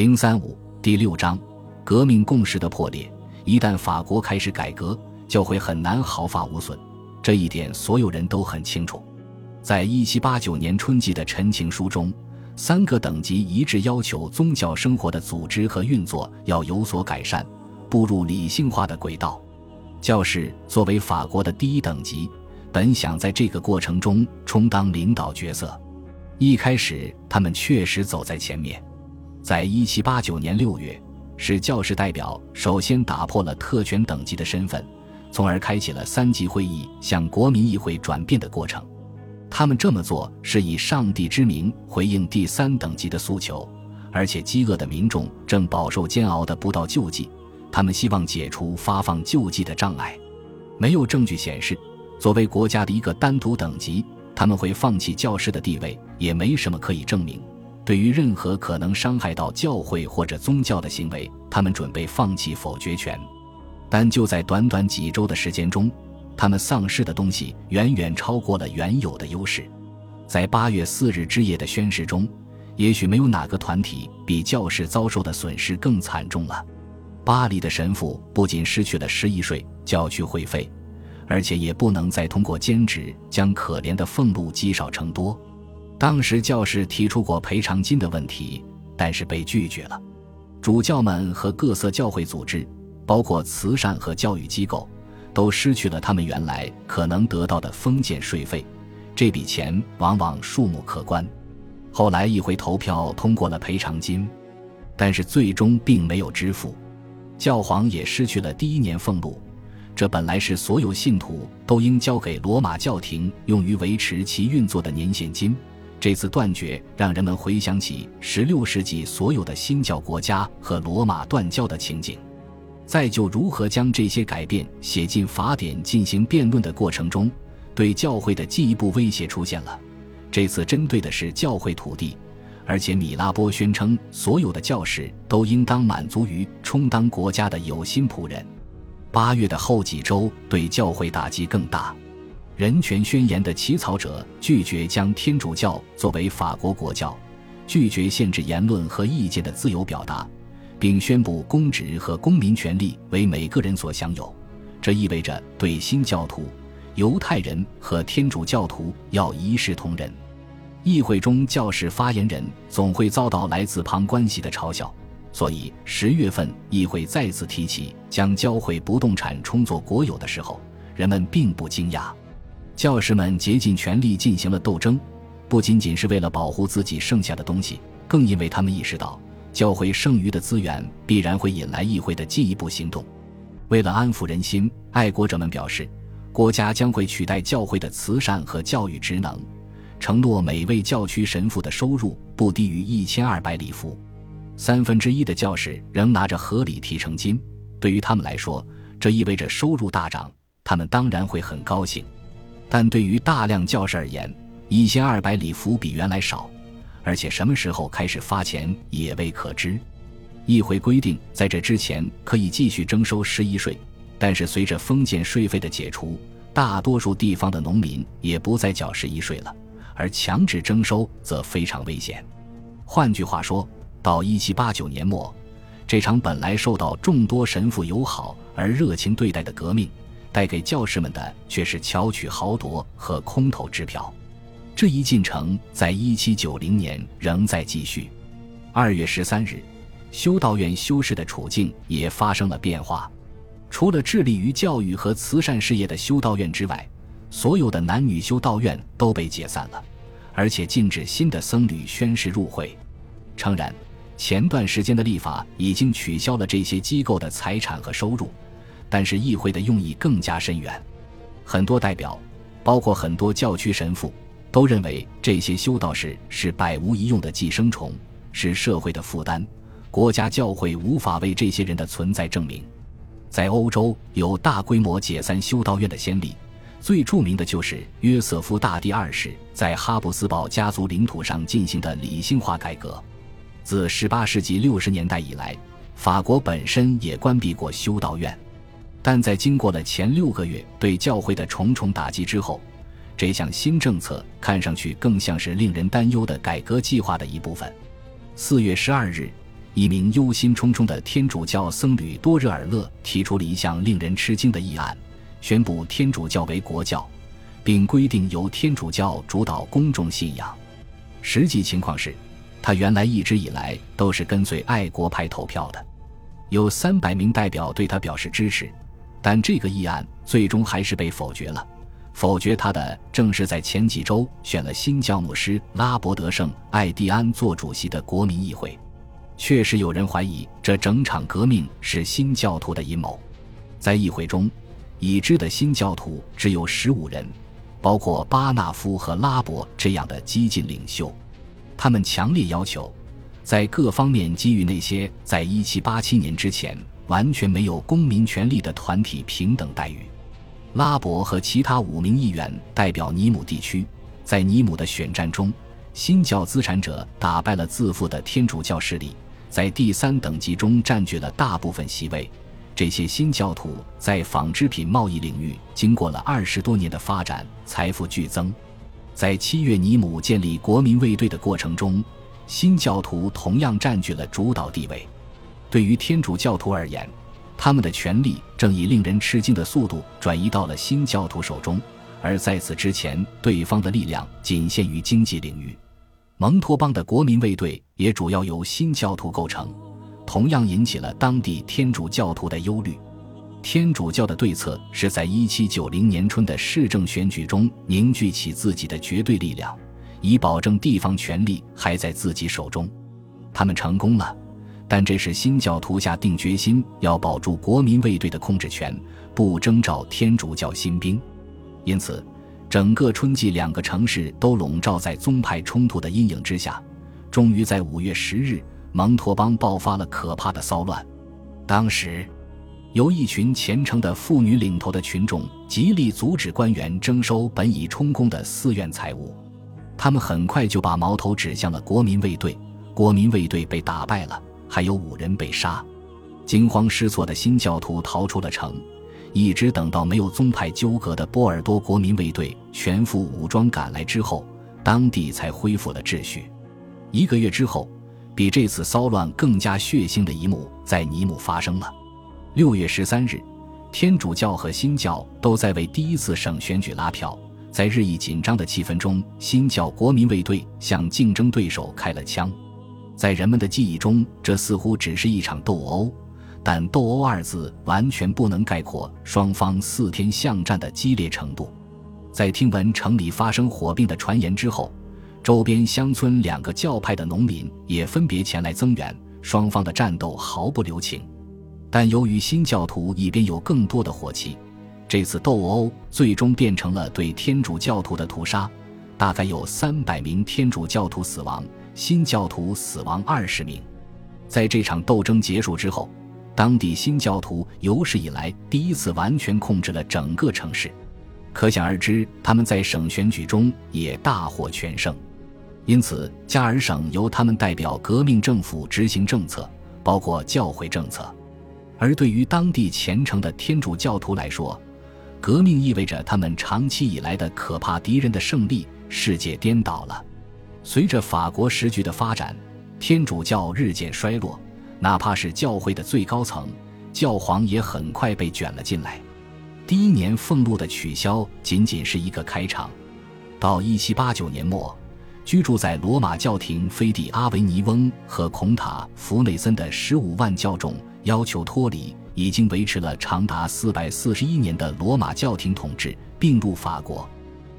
零三五第六章，革命共识的破裂。一旦法国开始改革，就会很难毫发无损，这一点所有人都很清楚。在一七八九年春季的陈情书中，三个等级一致要求宗教生活的组织和运作要有所改善，步入理性化的轨道。教士作为法国的第一等级，本想在这个过程中充当领导角色。一开始，他们确实走在前面。在一七八九年六月，使教士代表首先打破了特权等级的身份，从而开启了三级会议向国民议会转变的过程。他们这么做是以上帝之名回应第三等级的诉求，而且饥饿的民众正饱受煎熬的不到救济，他们希望解除发放救济的障碍。没有证据显示，作为国家的一个单独等级，他们会放弃教师的地位，也没什么可以证明。对于任何可能伤害到教会或者宗教的行为，他们准备放弃否决权。但就在短短几周的时间中，他们丧失的东西远远超过了原有的优势。在八月四日之夜的宣誓中，也许没有哪个团体比教士遭受的损失更惨重了。巴黎的神父不仅失去了十一税、教区会费，而且也不能再通过兼职将可怜的俸禄积少成多。当时教士提出过赔偿金的问题，但是被拒绝了。主教们和各色教会组织，包括慈善和教育机构，都失去了他们原来可能得到的封建税费。这笔钱往往数目可观。后来议会投票通过了赔偿金，但是最终并没有支付。教皇也失去了第一年俸禄，这本来是所有信徒都应交给罗马教廷用于维持其运作的年现金。这次断绝让人们回想起16世纪所有的新教国家和罗马断交的情景，在就如何将这些改变写进法典进行辩论的过程中，对教会的进一步威胁出现了。这次针对的是教会土地，而且米拉波宣称所有的教士都应当满足于充当国家的有心仆人。八月的后几周对教会打击更大。人权宣言的起草者拒绝将天主教作为法国国教，拒绝限制言论和意见的自由表达，并宣布公职和公民权利为每个人所享有。这意味着对新教徒、犹太人和天主教徒要一视同仁。议会中教士发言人总会遭到来自旁观系的嘲笑，所以十月份议会再次提起将教会不动产充作国有的时候，人们并不惊讶。教士们竭尽全力进行了斗争，不仅仅是为了保护自己剩下的东西，更因为他们意识到教会剩余的资源必然会引来议会的进一步行动。为了安抚人心，爱国者们表示，国家将会取代教会的慈善和教育职能，承诺每位教区神父的收入不低于一千二百里弗。三分之一的教士仍拿着合理提成金，对于他们来说，这意味着收入大涨，他们当然会很高兴。但对于大量教士而言，一千二百里弗比原来少，而且什么时候开始发钱也未可知。议会规定，在这之前可以继续征收十一税，但是随着封建税费的解除，大多数地方的农民也不再缴十一税了，而强制征收则非常危险。换句话说，到一七八九年末，这场本来受到众多神父友好而热情对待的革命。带给教师们的却是巧取豪夺和空头支票，这一进程在一七九零年仍在继续。二月十三日，修道院修士的处境也发生了变化。除了致力于教育和慈善事业的修道院之外，所有的男女修道院都被解散了，而且禁止新的僧侣宣誓入会。诚然，前段时间的立法已经取消了这些机构的财产和收入。但是议会的用意更加深远，很多代表，包括很多教区神父，都认为这些修道士是百无一用的寄生虫，是社会的负担。国家教会无法为这些人的存在证明。在欧洲有大规模解散修道院的先例，最著名的就是约瑟夫大帝二世在哈布斯堡家族领土上进行的理性化改革。自18世纪60年代以来，法国本身也关闭过修道院。但在经过了前六个月对教会的重重打击之后，这项新政策看上去更像是令人担忧的改革计划的一部分。四月十二日，一名忧心忡忡的天主教僧侣多热尔勒提出了一项令人吃惊的议案，宣布天主教为国教，并规定由天主教主导公众信仰。实际情况是，他原来一直以来都是跟随爱国派投票的。有三百名代表对他表示支持，但这个议案最终还是被否决了。否决他的正是在前几周选了新教牧师拉伯德圣艾蒂安做主席的国民议会。确实有人怀疑这整场革命是新教徒的阴谋。在议会中，已知的新教徒只有十五人，包括巴纳夫和拉伯这样的激进领袖。他们强烈要求，在各方面给予那些在一七八七年之前完全没有公民权利的团体平等待遇。拉伯和其他五名议员代表尼姆地区，在尼姆的选战中，新教资产者打败了自负的天主教势力。在第三等级中占据了大部分席位。这些新教徒在纺织品贸易领域经过了二十多年的发展，财富剧增。在七月尼姆建立国民卫队的过程中，新教徒同样占据了主导地位。对于天主教徒而言，他们的权力正以令人吃惊的速度转移到了新教徒手中，而在此之前，对方的力量仅限于经济领域。蒙托邦的国民卫队也主要由新教徒构成，同样引起了当地天主教徒的忧虑。天主教的对策是在1790年春的市政选举中凝聚起自己的绝对力量，以保证地方权力还在自己手中。他们成功了，但这是新教徒下定决心要保住国民卫队的控制权，不征召天主教新兵。因此。整个春季，两个城市都笼罩在宗派冲突的阴影之下。终于在五月十日，蒙托邦爆发了可怕的骚乱。当时，由一群虔诚的妇女领头的群众极力阻止官员征收本已充公的寺院财物。他们很快就把矛头指向了国民卫队。国民卫队被打败了，还有五人被杀。惊慌失措的新教徒逃出了城。一直等到没有宗派纠葛的波尔多国民卫队全副武装赶来之后，当地才恢复了秩序。一个月之后，比这次骚乱更加血腥的一幕在尼姆发生了。六月十三日，天主教和新教都在为第一次省选举拉票。在日益紧张的气氛中，新教国民卫队向竞争对手开了枪。在人们的记忆中，这似乎只是一场斗殴。但“斗殴”二字完全不能概括双方四天巷战的激烈程度。在听闻城里发生火并的传言之后，周边乡村两个教派的农民也分别前来增援，双方的战斗毫不留情。但由于新教徒一边有更多的火器，这次斗殴最终变成了对天主教徒的屠杀，大概有三百名天主教徒死亡，新教徒死亡二十名。在这场斗争结束之后。当地新教徒有史以来第一次完全控制了整个城市，可想而知，他们在省选举中也大获全胜。因此，加尔省由他们代表革命政府执行政策，包括教会政策。而对于当地虔诚的天主教徒来说，革命意味着他们长期以来的可怕敌人的胜利，世界颠倒了。随着法国时局的发展，天主教日渐衰落。哪怕是教会的最高层，教皇也很快被卷了进来。第一年俸禄的取消仅仅是一个开场。到一七八九年末，居住在罗马教廷菲蒂阿维尼翁和孔塔弗内森的十五万教众要求脱离已经维持了长达四百四十一年的罗马教廷统治，并入法国。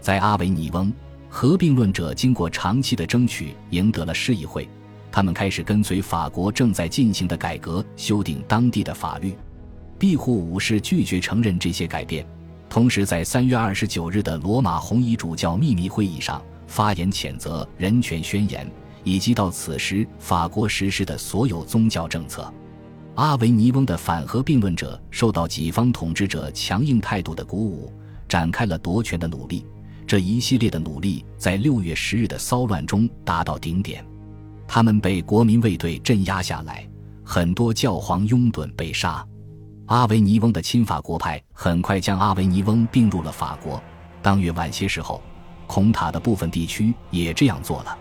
在阿维尼翁，合并论者经过长期的争取，赢得了市议会。他们开始跟随法国正在进行的改革，修订当地的法律。庇护武士拒绝承认这些改变，同时在三月二十九日的罗马红衣主教秘密会议上发言谴责人权宣言以及到此时法国实施的所有宗教政策。阿维尼翁的反核并论者受到己方统治者强硬态度的鼓舞，展开了夺权的努力。这一系列的努力在六月十日的骚乱中达到顶点。他们被国民卫队镇压下来，很多教皇拥趸被杀。阿维尼翁的亲法国派很快将阿维尼翁并入了法国。当月晚些时候，孔塔的部分地区也这样做了。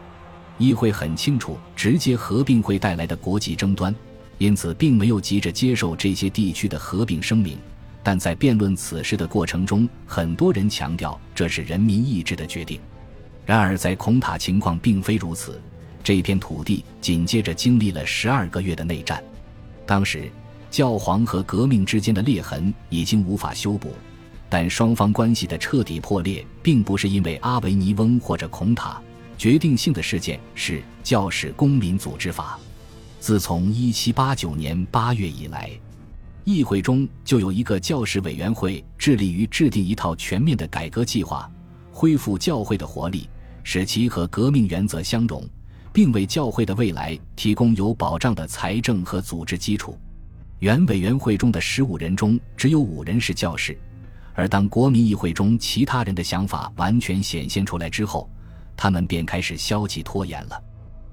议会很清楚直接合并会带来的国际争端，因此并没有急着接受这些地区的合并声明。但在辩论此事的过程中，很多人强调这是人民意志的决定。然而，在孔塔情况并非如此。这片土地紧接着经历了十二个月的内战。当时，教皇和革命之间的裂痕已经无法修补，但双方关系的彻底破裂并不是因为阿维尼翁或者孔塔。决定性的事件是教士公民组织法。自从1789年8月以来。议会中就有一个教士委员会，致力于制定一套全面的改革计划，恢复教会的活力，使其和革命原则相融，并为教会的未来提供有保障的财政和组织基础。原委员会中的十五人中，只有五人是教士，而当国民议会中其他人的想法完全显现出来之后，他们便开始消极拖延了。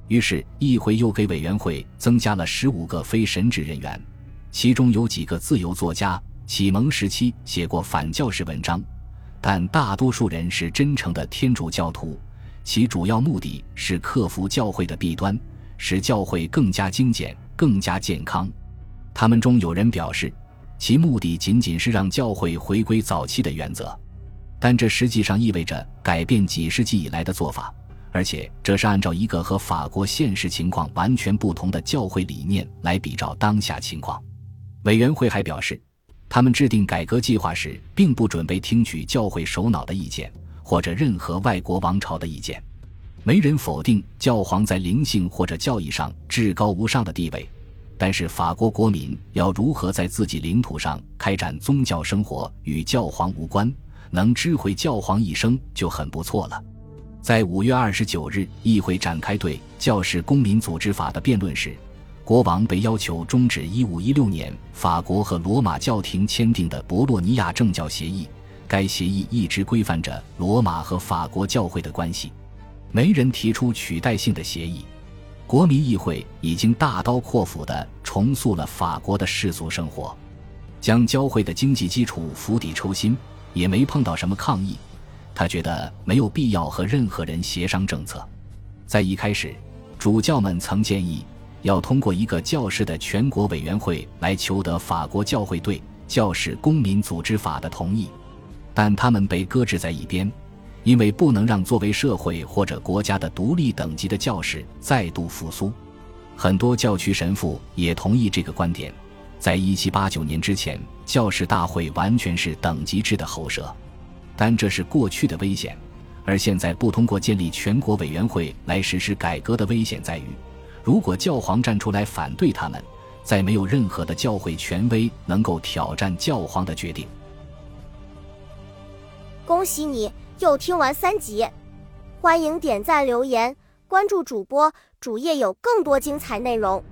于是，议会又给委员会增加了十五个非神职人员。其中有几个自由作家，启蒙时期写过反教士文章，但大多数人是真诚的天主教徒，其主要目的是克服教会的弊端，使教会更加精简、更加健康。他们中有人表示，其目的仅仅是让教会回归早期的原则，但这实际上意味着改变几世纪以来的做法，而且这是按照一个和法国现实情况完全不同的教会理念来比照当下情况。委员会还表示，他们制定改革计划时，并不准备听取教会首脑的意见或者任何外国王朝的意见。没人否定教皇在灵性或者教义上至高无上的地位，但是法国国民要如何在自己领土上开展宗教生活与教皇无关，能知会教皇一声就很不错了。在五月二十九日，议会展开对教士公民组织法的辩论时。国王被要求终止1516年法国和罗马教廷签订的博洛尼亚政教协议，该协议一直规范着罗马和法国教会的关系。没人提出取代性的协议。国民议会已经大刀阔斧地重塑了法国的世俗生活，将教会的经济基础釜底抽薪，也没碰到什么抗议。他觉得没有必要和任何人协商政策。在一开始，主教们曾建议。要通过一个教士的全国委员会来求得法国教会对教士公民组织法的同意，但他们被搁置在一边，因为不能让作为社会或者国家的独立等级的教士再度复苏。很多教区神父也同意这个观点。在一七八九年之前，教士大会完全是等级制的喉舌，但这是过去的危险。而现在不通过建立全国委员会来实施改革的危险在于。如果教皇站出来反对他们，再没有任何的教会权威能够挑战教皇的决定。恭喜你又听完三集，欢迎点赞、留言、关注主播，主页有更多精彩内容。